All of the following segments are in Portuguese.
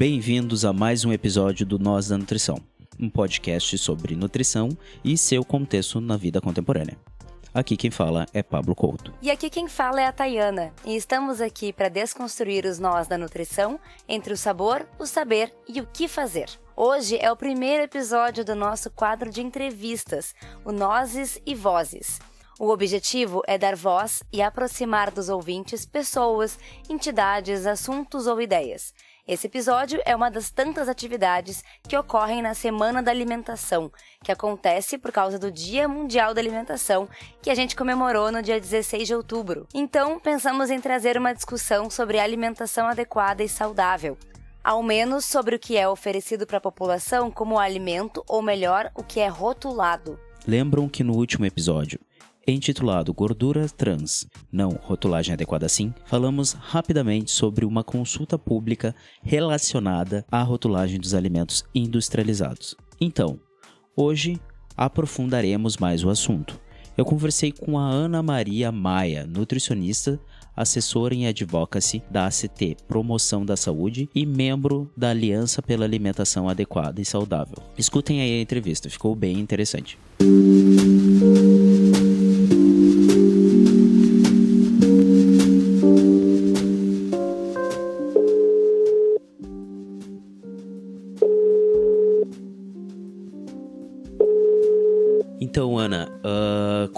Bem-vindos a mais um episódio do Nós da Nutrição, um podcast sobre nutrição e seu contexto na vida contemporânea. Aqui quem fala é Pablo Couto. E aqui quem fala é a Tayana, e estamos aqui para desconstruir os nós da nutrição entre o sabor, o saber e o que fazer. Hoje é o primeiro episódio do nosso quadro de entrevistas, o Nozes e Vozes. O objetivo é dar voz e aproximar dos ouvintes pessoas, entidades, assuntos ou ideias. Esse episódio é uma das tantas atividades que ocorrem na Semana da Alimentação, que acontece por causa do Dia Mundial da Alimentação, que a gente comemorou no dia 16 de outubro. Então, pensamos em trazer uma discussão sobre alimentação adequada e saudável ao menos sobre o que é oferecido para a população como alimento, ou melhor, o que é rotulado. Lembram que no último episódio, intitulado Gordura Trans, não rotulagem adequada assim, falamos rapidamente sobre uma consulta pública relacionada à rotulagem dos alimentos industrializados. Então, hoje aprofundaremos mais o assunto. Eu conversei com a Ana Maria Maia, nutricionista assessora em advocacy da ACT Promoção da Saúde e membro da Aliança pela Alimentação Adequada e Saudável. Escutem aí a entrevista, ficou bem interessante. Então,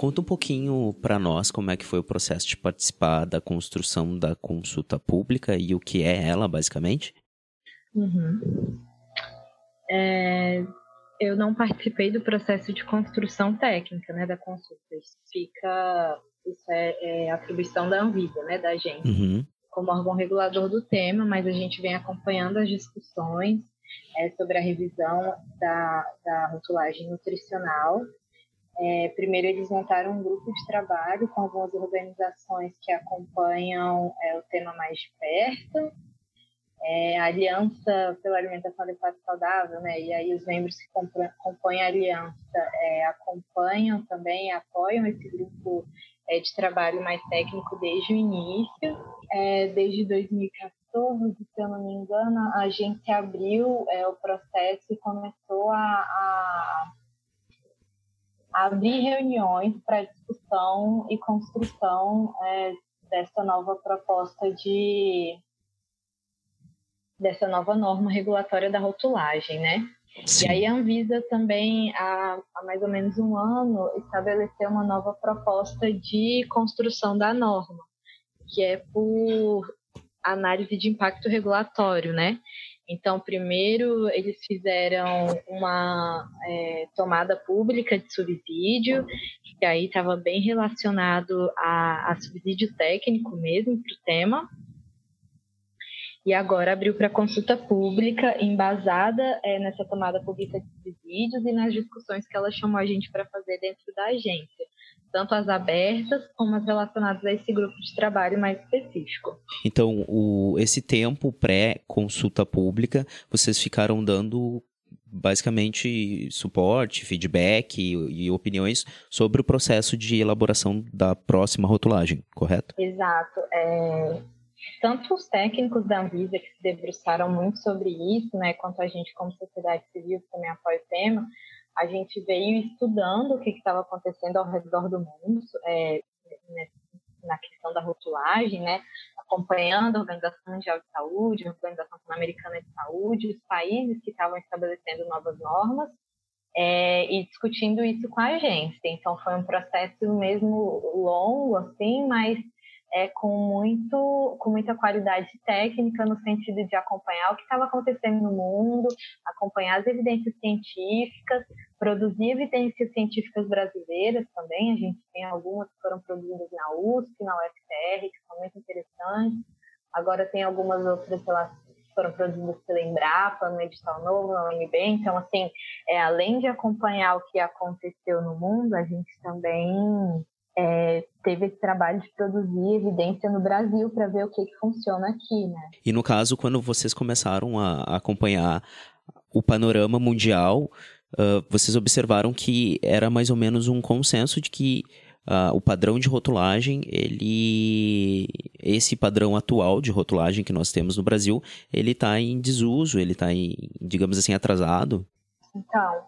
conta um pouquinho para nós como é que foi o processo de participar da construção da consulta pública e o que é ela, basicamente. Uhum. É, eu não participei do processo de construção técnica, né, da consulta. Isso fica, isso é, é atribuição da Anvisa, né, da gente, uhum. como órgão regulador do tema, mas a gente vem acompanhando as discussões é, sobre a revisão da, da rotulagem nutricional é, primeiro, eles montaram um grupo de trabalho com algumas organizações que acompanham é, o tema mais de perto. É, a Aliança pela Alimentação Adequada e Saudável, né? E aí os membros que compõem a aliança é, acompanham também, apoiam esse grupo é, de trabalho mais técnico desde o início. É, desde 2014, se eu não me engano, a gente abriu o processo e começou a, a abrir reuniões para discussão e construção é, dessa nova proposta de dessa nova norma regulatória da rotulagem, né? Sim. E aí a Anvisa também, há, há, mais ou menos um ano, estabeleceu uma nova proposta de construção da norma, que é por análise de impacto regulatório, né? Então, primeiro, eles fizeram uma é, tomada pública de subsídio, que aí estava bem relacionado a, a subsídio técnico mesmo para o tema. E agora abriu para consulta pública, embasada é, nessa tomada pública de subsídios e nas discussões que ela chamou a gente para fazer dentro da agência tanto as abertas como as relacionadas a esse grupo de trabalho mais específico. Então, o, esse tempo pré-consulta pública, vocês ficaram dando basicamente suporte, feedback e, e, opiniões sobre o processo de elaboração da próxima rotulagem, correto? Exato. É, tanto os técnicos da Anvisa que se debruçaram muito sobre isso, né, quanto a gente como sociedade civil que também apoia o tema, a gente veio estudando o que estava acontecendo ao redor do mundo, é, na questão da rotulagem, né? acompanhando a Organização Mundial de Saúde, a Organização Pan-Americana de Saúde, os países que estavam estabelecendo novas normas, é, e discutindo isso com a agência. Então, foi um processo mesmo longo, assim, mas é, com, muito, com muita qualidade técnica no sentido de acompanhar o que estava acontecendo no mundo, acompanhar as evidências científicas, produzir evidências científicas brasileiras também. A gente tem algumas que foram produzidas na USP, na UFR, que são muito interessantes. Agora tem algumas outras que foram produzidas pela Embrapa, no edital novo, na UNB. Então, assim, é, além de acompanhar o que aconteceu no mundo, a gente também é, teve esse trabalho de produzir evidência no Brasil para ver o que, que funciona aqui, né? E no caso, quando vocês começaram a acompanhar o panorama mundial, uh, vocês observaram que era mais ou menos um consenso de que uh, o padrão de rotulagem, ele esse padrão atual de rotulagem que nós temos no Brasil, ele está em desuso, ele está em, digamos assim, atrasado? Então,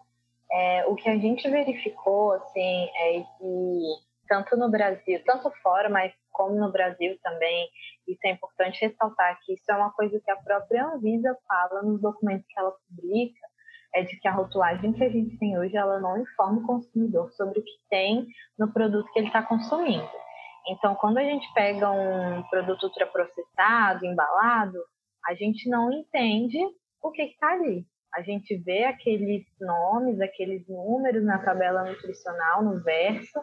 é, o que a gente verificou, assim, é que tanto no Brasil, tanto fora, mas como no Brasil também, isso é importante ressaltar que isso é uma coisa que a própria Anvisa fala nos documentos que ela publica, é de que a rotulagem que a gente tem hoje, ela não informa o consumidor sobre o que tem no produto que ele está consumindo. Então, quando a gente pega um produto ultraprocessado, embalado, a gente não entende o que está ali. A gente vê aqueles nomes, aqueles números na tabela nutricional, no verso,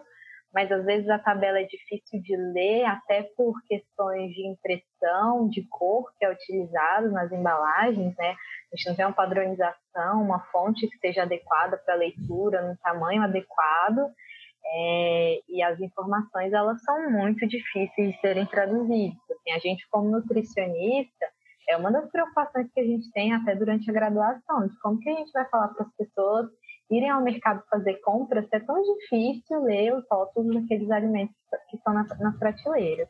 mas às vezes a tabela é difícil de ler, até por questões de impressão, de cor que é utilizado nas embalagens, né? A gente não tem uma padronização, uma fonte que seja adequada para a leitura, no tamanho adequado, é, e as informações elas são muito difíceis de serem traduzidas. Assim, a gente como nutricionista é uma das preocupações que a gente tem até durante a graduação, de como que a gente vai falar para as pessoas irem ao mercado fazer compras, é tão difícil ler os rótulos daqueles alimentos que estão nas, nas prateleiras.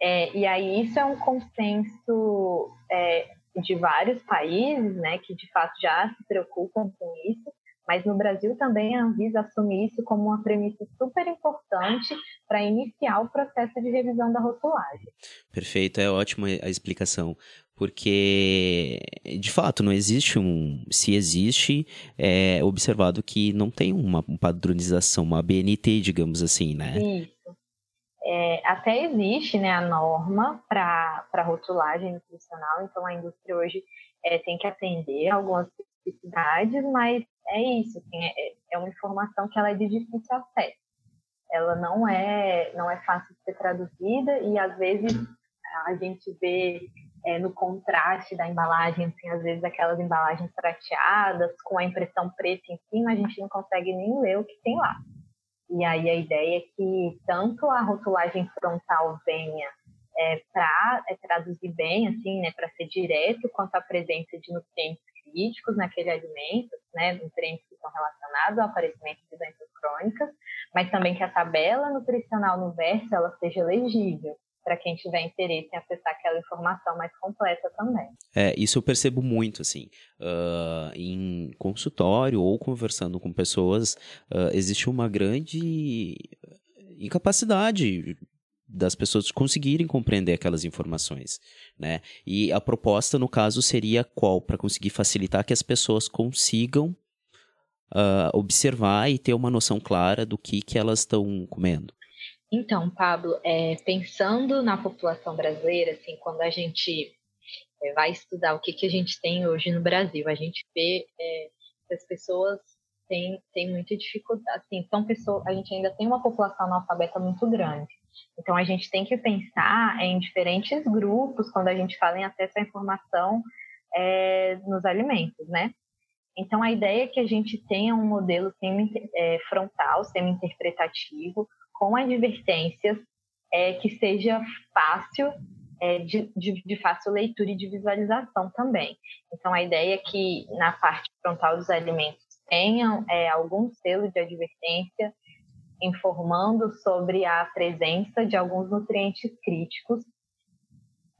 É, e aí isso é um consenso é, de vários países, né, que de fato já se preocupam com isso, mas no Brasil também a Anvisa assume isso como uma premissa super importante para iniciar o processo de revisão da rotulagem. Perfeito, é ótima a explicação porque de fato não existe um se existe é observado que não tem uma padronização uma BNT digamos assim né? Isso. É, até existe né a norma para rotulagem nutricional então a indústria hoje é, tem que atender algumas especificidades mas é isso assim, é, é uma informação que ela é de difícil acesso. Ela não é não é fácil de ser traduzida e às vezes a gente vê é, no contraste da embalagem, assim, às vezes aquelas embalagens prateadas com a impressão preta em cima, a gente não consegue nem ler o que tem lá. E aí a ideia é que tanto a rotulagem frontal venha é, para é, traduzir bem, assim, né, para ser direto quanto à presença de nutrientes críticos naquele alimento, né, nutrientes que estão relacionados ao aparecimento de doenças crônicas, mas também que a tabela nutricional no verso ela seja legível para quem tiver interesse em acessar aquela informação mais completa também. É, isso eu percebo muito, assim, uh, em consultório ou conversando com pessoas, uh, existe uma grande incapacidade das pessoas conseguirem compreender aquelas informações, né? E a proposta, no caso, seria qual? Para conseguir facilitar que as pessoas consigam uh, observar e ter uma noção clara do que, que elas estão comendo. Então, Pablo, é, pensando na população brasileira, assim, quando a gente é, vai estudar o que, que a gente tem hoje no Brasil, a gente vê é, que as pessoas têm, têm muita dificuldade, assim, são pessoas, a gente ainda tem uma população analfabeta muito grande. Então, a gente tem que pensar em diferentes grupos quando a gente fala em acesso à informação é, nos alimentos, né? Então, a ideia é que a gente tenha um modelo semi-frontal, é, semi-interpretativo, com advertências é, que seja fácil, é, de, de, de, fácil leitura e de visualização também. Então, a ideia é que na parte frontal dos alimentos tenham é, algum selo de advertência informando sobre a presença de alguns nutrientes críticos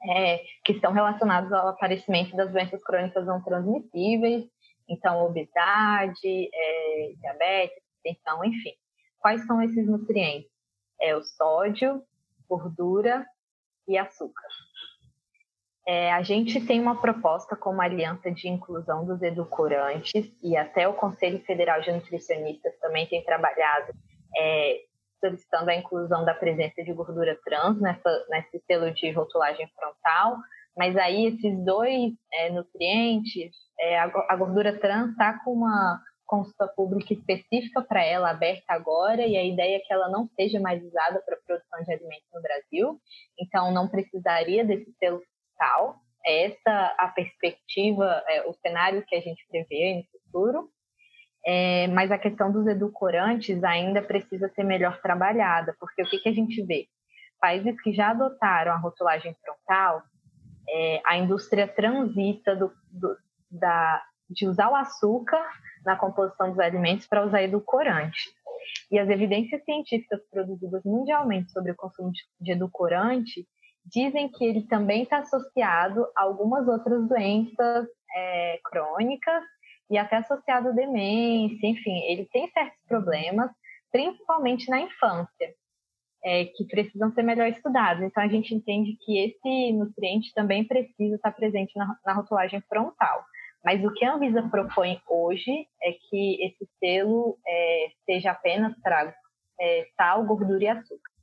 é, que estão relacionados ao aparecimento das doenças crônicas não transmissíveis, então obesidade, é, diabetes, então, enfim. Quais são esses nutrientes? É o sódio, gordura e açúcar. É, a gente tem uma proposta como aliança de inclusão dos edulcorantes e até o Conselho Federal de Nutricionistas também tem trabalhado é, solicitando a inclusão da presença de gordura trans nessa, nesse selo de rotulagem frontal, mas aí esses dois é, nutrientes, é, a, a, gordura trans está com uma consulta pública específica para ela aberta agora e a ideia é que ela não seja mais usada para produção de alimentos no Brasil, então não precisaria desse selo fiscal. Essa a perspectiva, é, o cenário que a gente prevê no futuro. É, mas a questão dos edulcorantes ainda precisa ser melhor trabalhada, porque o que, que a gente vê? Países que já adotaram a rotulagem frontal, é, a indústria transita do, do, da, de usar o açúcar na composição dos alimentos para usar edulcorante. E as evidências científicas produzidas mundialmente sobre o consumo de edulcorante dizem que ele também está associado a algumas outras doenças é, crônicas e até associado à demência, enfim, ele tem certos problemas, principalmente na infância, é, que precisam ser melhor estudados. Então, a gente entende que esse nutriente também precisa estar presente na, na rotulagem frontal. Mas o que a Anvisa propõe hoje é que esse selo é, seja apenas para é, sal, gordura e açúcar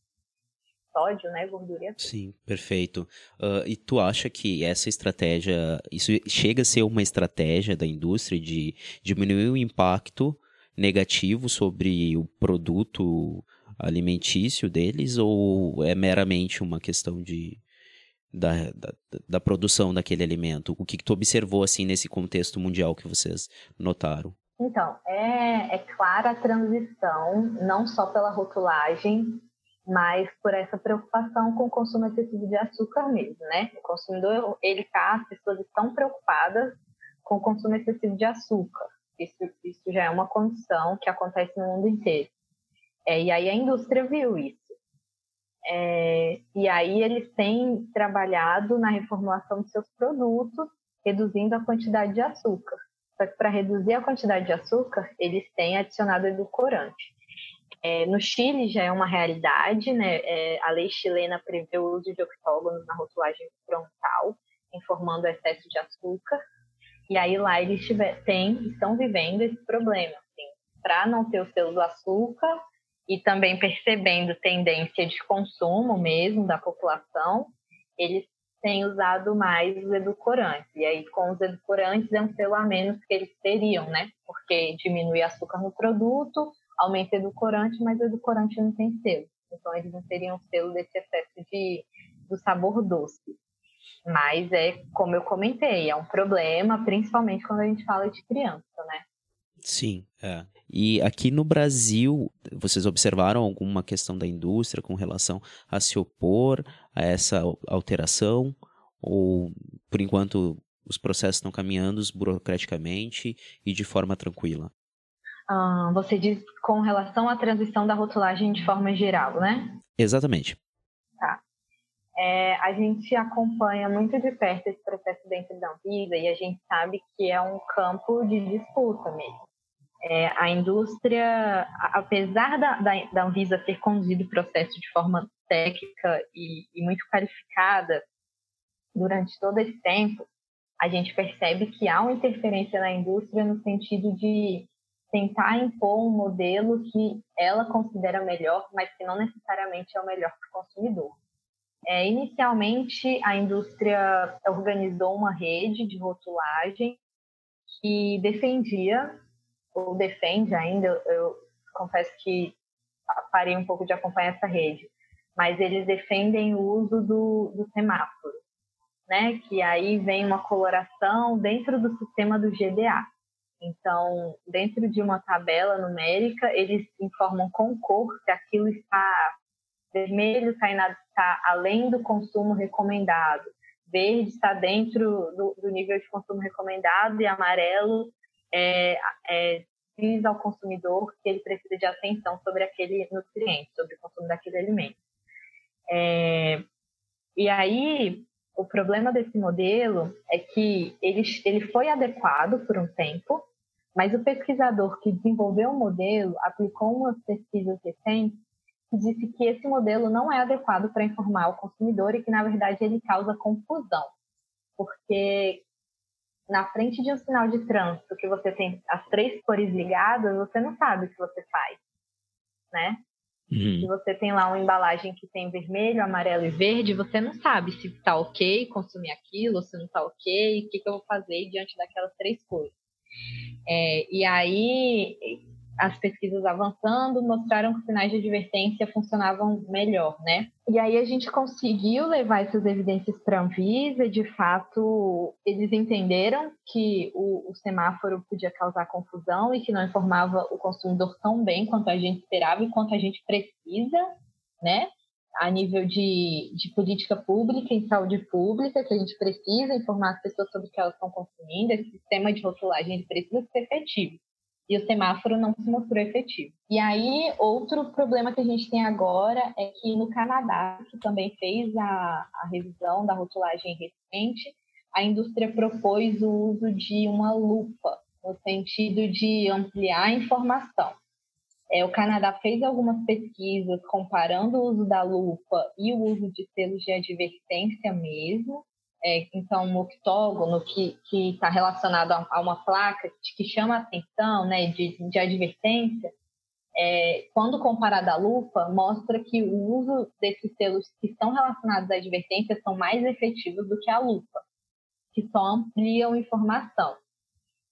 sódio, né, gordura e açúcar. Sim, perfeito. Uh, e tu acha que essa estratégia, isso chega a ser uma estratégia da indústria de diminuir o impacto negativo sobre o produto alimentício deles ou é meramente uma questão de da, da, da produção daquele alimento? O que, que tu observou assim nesse contexto mundial que vocês notaram? Então, é, é clara a transição, não só pela rotulagem, mas por essa preocupação com o consumo excessivo de açúcar mesmo, né? O consumidor, ele tá, as pessoas estão preocupadas com o consumo excessivo de açúcar. Isso, isso já é uma condição que acontece no mundo inteiro. É, e aí a indústria viu isso. É, e aí eles têm trabalhado na reformulação de seus produtos, reduzindo a quantidade de açúcar. Só que para reduzir a quantidade de açúcar, eles têm adicionado edulcorante. É, no Chile já é uma realidade, né? É, a lei chilena prevê o uso de octógonos na rotulagem frontal, informando o excesso de açúcar. E aí lá eles tiver, têm, estão vivendo esse problema, assim, para não ter o selo do açúcar e também percebendo tendência de consumo mesmo da população, eles têm usado mais os edulcorantes. E aí, com os edulcorantes, é um selo a menos que eles teriam, né? Porque diminui açúcar no produto, aumenta edulcorante, mas o edulcorante não tem selo. Então, eles não teriam selo desse excesso de, do sabor doce. Mas é, como eu comentei, é um problema, principalmente quando a gente fala de criança, né? Sim, é. E aqui no Brasil, vocês observaram alguma questão da indústria com relação a se opor a essa alteração? Ou, por enquanto, os processos estão caminhando burocraticamente e de forma tranquila? Ah, você diz com relação à transição da rotulagem de forma geral, né? Exatamente. Tá. É, a gente acompanha muito de perto esse processo dentro da Anvisa e a gente sabe que é um campo de disputa mesmo. É, a indústria, apesar da, da, da, Anvisa ter conduzido o processo de forma técnica e, e muito qualificada durante todo esse tempo, a gente percebe que há uma interferência na indústria no sentido de tentar impor um modelo que ela considera melhor, mas que não necessariamente é o melhor para o consumidor. É, inicialmente, a indústria organizou uma rede de rotulagem que defendia, ou defende ainda, eu, confesso que parei um pouco de acompanhar essa rede, mas eles defendem o uso do, do semáforo, né? que aí vem uma coloração dentro do sistema do GDA. Então, dentro de uma tabela numérica, eles informam com cor se aquilo está vermelho, está, está além do consumo recomendado, verde está dentro do, do nível de consumo recomendado e amarelo é, é, diz ao consumidor que ele precisa de atenção sobre aquele nutriente, sobre o consumo daquele alimento. É, e aí, o problema desse modelo é que ele, ele foi adequado por um tempo, mas o pesquisador que desenvolveu o modelo aplicou umas pesquisas recentes que disse que esse modelo não é adequado para informar o consumidor e que, na verdade, ele causa confusão. Porque na frente de um sinal de trânsito que você tem as três cores ligadas, você não sabe o que você faz, né? Uhum. Se você tem lá uma embalagem que tem vermelho, amarelo e verde, você não sabe se está ok consumir aquilo, se não está ok, o que, que eu vou fazer diante daquelas três cores. É, e aí, as pesquisas avançando mostraram que sinais de advertência funcionavam melhor, né? E aí a gente conseguiu levar essas evidências para a Anvisa, de fato, eles entenderam que o, o, semáforo podia causar confusão e que não informava o consumidor tão bem quanto a gente esperava e quanto a gente precisa, né? a nível de, de política pública em saúde pública, que a gente precisa informar as pessoas sobre o que elas estão consumindo, esse sistema de rotulagem precisa ser efetivo. E o semáforo não se mostrou efetivo. E aí, outro problema que a gente tem agora é que no Canadá, que também fez a, a revisão da rotulagem recente, a indústria propôs o uso de uma lupa, no sentido de ampliar a informação. É, o Canadá fez algumas pesquisas comparando o uso da lupa e o uso de selos de advertência mesmo, é, então, um octógono que está relacionado a, a, uma placa que chama atenção, né, de, de advertência, é, quando comparado à lupa, mostra que o uso desses selos que estão relacionados à advertência são mais efetivos do que a lupa, que só ampliam informação.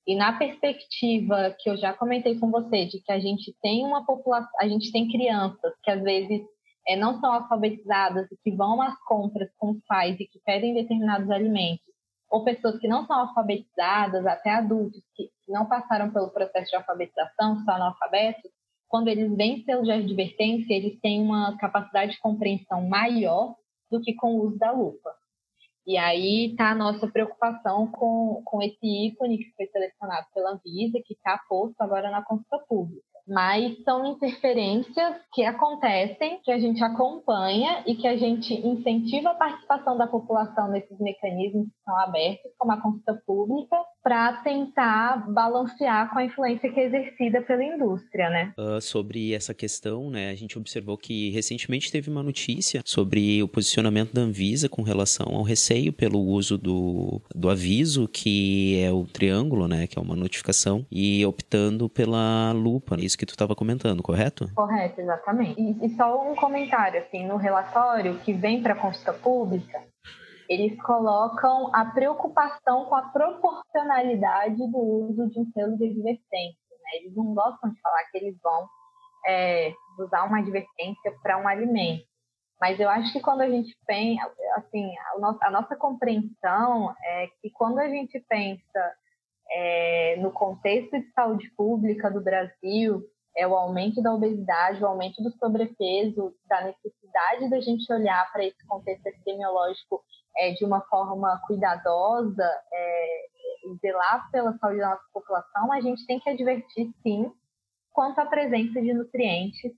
E na perspectiva que eu já comentei com você, de que a gente tem uma população, a gente tem crianças que às vezes é, não são alfabetizadas que vão às compras com os pais e que pedem determinados alimentos, ou pessoas que não são alfabetizadas, até adultos que, não passaram pelo processo de alfabetização, são analfabetos, quando eles veem selo de advertência, eles têm uma capacidade de compreensão maior do que com o uso da lupa. E aí está a nossa preocupação com, com esse ícone que foi selecionado pela Anvisa, que está posto agora na consulta pública mas são interferências que acontecem, que a gente acompanha e que a gente incentiva a participação da população nesses mecanismos que são abertos, como a consulta pública, para tentar balancear com a influência que é exercida pela indústria, né? Uh, sobre essa questão, né, a gente observou que recentemente teve uma notícia sobre o posicionamento da Anvisa com relação ao receio pelo uso do, do aviso, que é o triângulo, né, que é uma notificação, e optando pela lupa. Isso que tu estava comentando, correto? Correto, exatamente. E, e só um comentário, assim, no relatório que vem para a consulta pública, eles colocam a preocupação com a proporcionalidade do uso de um selo de advertência. Né? Eles não gostam de falar que eles vão é, usar uma advertência para um alimento. Mas eu acho que quando a gente pensa, assim, a nossa, a nossa compreensão é que quando a gente pensa é, no contexto de saúde pública do Brasil, é o aumento da obesidade, o aumento do sobrepeso, da necessidade da gente olhar para esse contexto epidemiológico é, de uma forma cuidadosa, é, zelar pela saúde da nossa população, a gente tem que advertir, sim, quanto à presença de nutrientes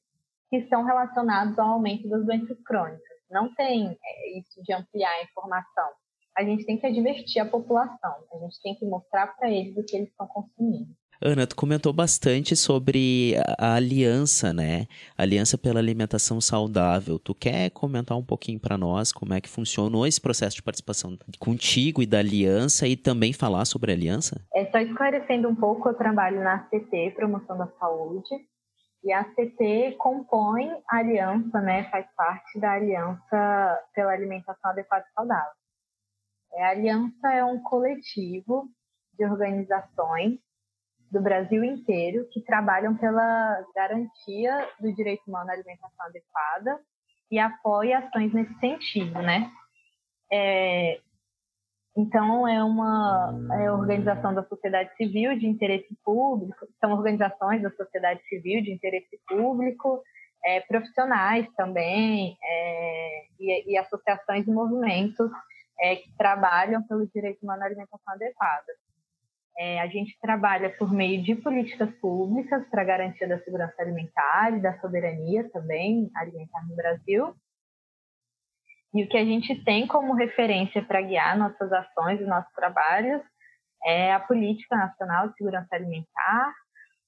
que são relacionados ao aumento das doenças crônicas. Não tem é, isso de ampliar a informação a gente tem que advertir a população, a gente tem que mostrar para eles o que eles estão consumindo. Ana, tu comentou bastante sobre a aliança, né? aliança pela alimentação saudável. Tu quer comentar um pouquinho para nós como é que funcionou esse processo de participação contigo e da aliança e também falar sobre a aliança? É só esclarecendo um pouco, eu trabalho na CT, Promoção da Saúde, e a CT compõe a aliança, né? Faz parte da aliança pela alimentação adequada e saudável. É, a Aliança é um coletivo de organizações do Brasil inteiro que trabalham pela garantia do direito humano à alimentação adequada e apoia ações nesse sentido, né? É, então, é uma é organização da sociedade civil de interesse público, são organizações da sociedade civil de interesse público, é, profissionais também, é, e, e associações e movimentos é, que trabalham pelo direito humano à alimentação adequada. É, a gente trabalha por meio de políticas públicas para garantia da segurança alimentar e da soberania também alimentar no Brasil. E o que a gente tem como referência para guiar nossas ações e nossos trabalhos é a Política Nacional de Segurança Alimentar,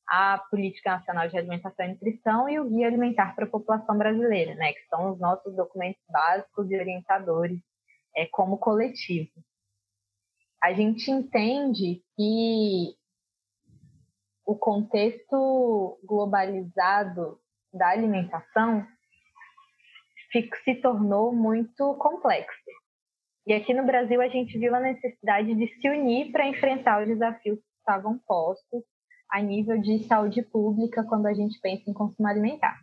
a Política Nacional de Alimentação e Nutrição e o Guia Alimentar para a População Brasileira, né, que são os nossos documentos básicos e orientadores é, como coletivo. A gente entende que o contexto globalizado da alimentação se tornou muito complexo. E aqui no Brasil a gente viu a necessidade de se unir para enfrentar os desafios que estavam postos a nível de saúde pública quando a gente pensa em consumo alimentar.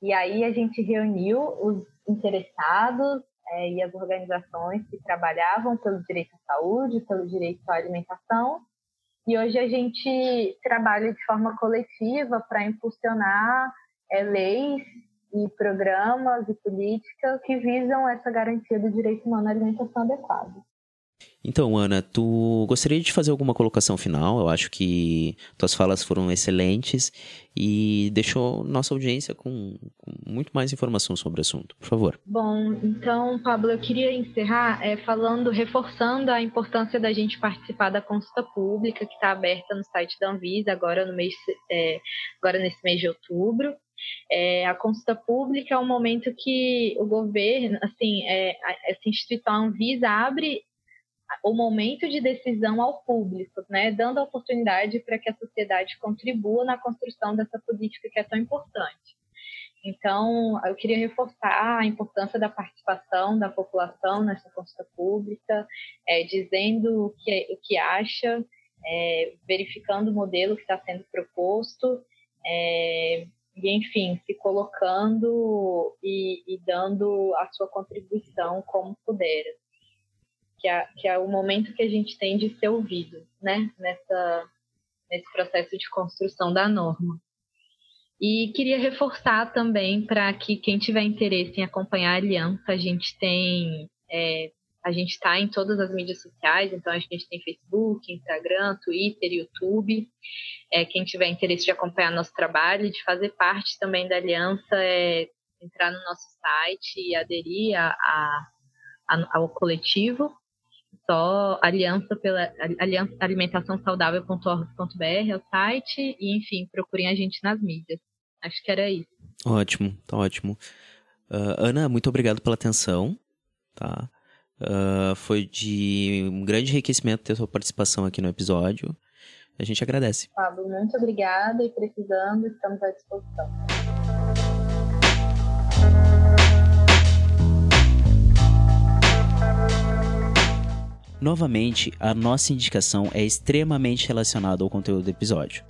E aí a gente reuniu os interessados, é, e as organizações que trabalhavam pelo direito à saúde, pelo direito à alimentação. E hoje a gente trabalha de forma coletiva para impulsionar é, leis e programas e políticas que visam essa garantia do direito humano à alimentação adequada. Então, Ana, tu gostaria de fazer alguma colocação final? Eu acho que tuas falas foram excelentes e deixou nossa audiência com, com muito mais informação sobre o assunto. Por favor. Bom, então, Pablo, eu queria encerrar é, falando, reforçando a importância da gente participar da consulta pública que está aberta no site da Anvisa agora no mês, é, agora nesse mês de outubro. É, a consulta pública é um momento que o governo, assim, é, essa instituição Anvisa abre o momento de decisão ao público, né, dando a oportunidade para que a sociedade contribua na construção dessa política que é tão importante. Então, eu queria reforçar a importância da participação da população nessa consulta pública, é, dizendo o que, o que acha, é, verificando o modelo que está sendo proposto, é, e, enfim, se colocando e, e, dando a sua contribuição como puder que é, que é o momento que a gente tem de ser ouvido, né, nessa, nesse processo de construção da norma. E queria reforçar também para que quem tiver interesse em acompanhar a aliança, a gente tem, é, a gente está em todas as mídias sociais, então a gente tem Facebook, Instagram, Twitter, YouTube. É, quem tiver interesse de acompanhar nosso trabalho, de fazer parte também da aliança, é entrar no nosso site e aderir a, a, a, ao coletivo só aliança pela aliança alimentação saudável.org.br é o site e enfim procurem a gente nas mídias. Acho que era isso. Ótimo tá ótimo. Uh, Ana muito obrigado pela atenção tá? Uh, foi de um grande enriquecimento ter sua participação aqui no episódio. A gente agradece. Pablo muito obrigada e precisando estamos à disposição Novamente, a nossa indicação é extremamente relacionada ao conteúdo do episódio.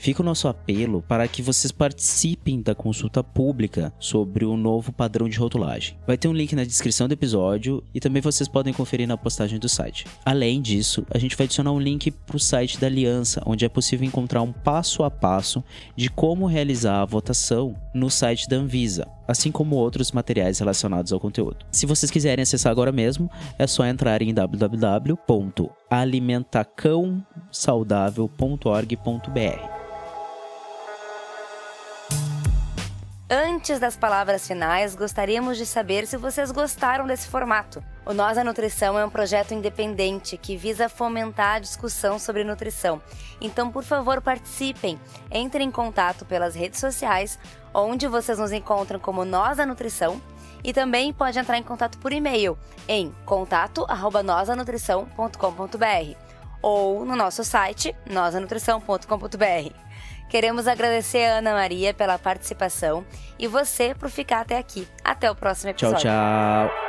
Fica o nosso apelo para que vocês participem da consulta pública sobre o novo padrão de rotulagem. Vai ter um link na descrição do episódio e também vocês podem conferir na postagem do site. Além disso, a gente vai adicionar um link para o site da Aliança, onde é possível encontrar um passo a passo de como realizar a votação no site da Anvisa, assim como outros materiais relacionados ao conteúdo. Se vocês quiserem acessar agora mesmo, é só entrar em www.alimentacãosaudável.org.br. Antes das palavras finais, gostaríamos de saber se vocês gostaram desse formato. O Nós da Nutrição é um projeto independente que visa fomentar a discussão sobre nutrição. Então, por favor, participem. Entrem em contato pelas redes sociais, onde vocês nos encontram como Nós da Nutrição, e também pode entrar em contato por e-mail em contato@nosanutrição.com.br ou no nosso site nosanutrição.com.br. Queremos agradecer a Ana Maria pela participação e você por ficar até aqui. Até o próximo episódio. Tchau, tchau.